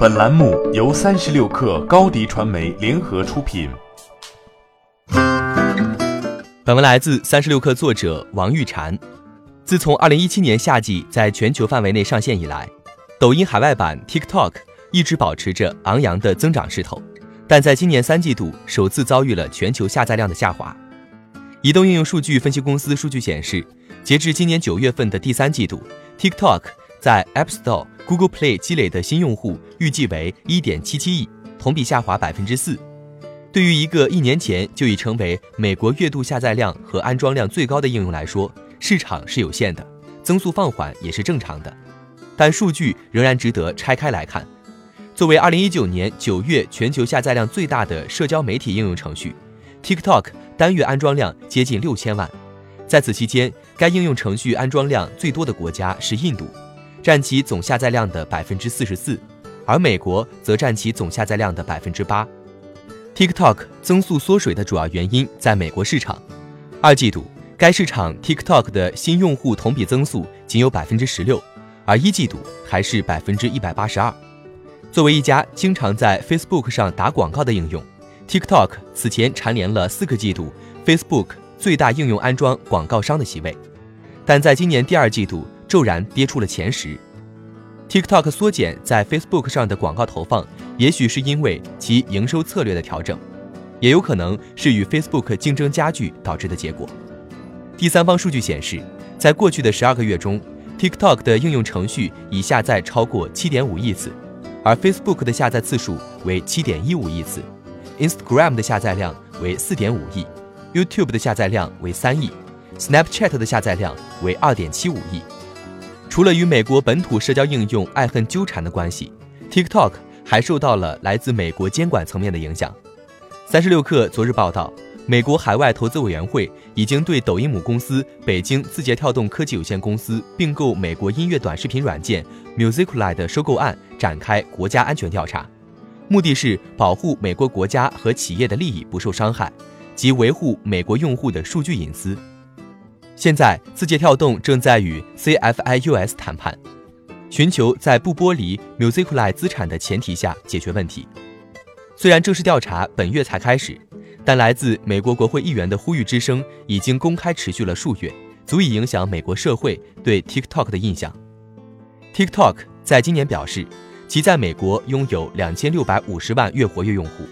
本栏目由三十六氪高低传媒联合出品。本文来自三十六氪作者王玉婵。自从二零一七年夏季在全球范围内上线以来，抖音海外版 TikTok 一直保持着昂扬的增长势头，但在今年三季度首次遭遇了全球下载量的下滑。移动应用数据分析公司数据显示，截至今年九月份的第三季度，TikTok 在 App Store、Google Play 积累的新用户预计为一点七七亿，同比下滑百分之四。对于一个一年前就已成为美国月度下载量和安装量最高的应用来说，市场是有限的，增速放缓也是正常的，但数据仍然值得拆开来看。作为2019年9月全球下载量最大的社交媒体应用程序，TikTok 单月安装量接近六千万。在此期间，该应用程序安装量最多的国家是印度，占其总下载量的百分之四十四，而美国则占其总下载量的百分之八。TikTok 增速缩水的主要原因在美国市场，二季度。该市场 TikTok 的新用户同比增速仅有百分之十六，而一季度还是百分之一百八十二。作为一家经常在 Facebook 上打广告的应用，TikTok 此前蝉联了四个季度 Facebook 最大应用安装广告商的席位，但在今年第二季度骤然跌出了前十。TikTok 缩减在 Facebook 上的广告投放，也许是因为其营收策略的调整，也有可能是与 Facebook 竞争加剧导致的结果。第三方数据显示，在过去的十二个月中，TikTok 的应用程序已下载超过七点五亿次，而 Facebook 的下载次数为七点一五亿次，Instagram 的下载量为四点五亿，YouTube 的下载量为三亿，Snapchat 的下载量为二点七五亿。除了与美国本土社交应用爱恨纠缠的关系，TikTok 还受到了来自美国监管层面的影响。三十六氪昨日报道。美国海外投资委员会已经对抖音母公司北京字节跳动科技有限公司并购美国音乐短视频软件 Musically 的收购案展开国家安全调查，目的是保护美国国家和企业的利益不受伤害，及维护美国用户的数据隐私。现在，字节跳动正在与 CFIUS 谈判，寻求在不剥离 Musically 资产的前提下解决问题。虽然正式调查本月才开始。但来自美国国会议员的呼吁之声已经公开持续了数月，足以影响美国社会对 TikTok 的印象。TikTok 在今年表示，其在美国拥有两千六百五十万月活跃用户，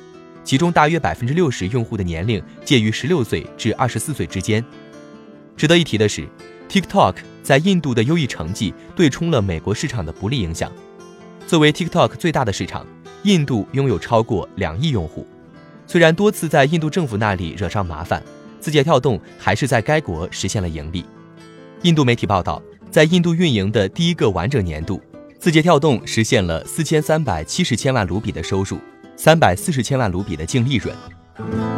其中大约百分之六十用户的年龄介于十六岁至二十四岁之间。值得一提的是，TikTok 在印度的优异成绩对冲了美国市场的不利影响。作为 TikTok 最大的市场，印度拥有超过两亿用户。虽然多次在印度政府那里惹上麻烦，字节跳动还是在该国实现了盈利。印度媒体报道，在印度运营的第一个完整年度，字节跳动实现了四千三百七十千万卢比的收入，三百四十千万卢比的净利润。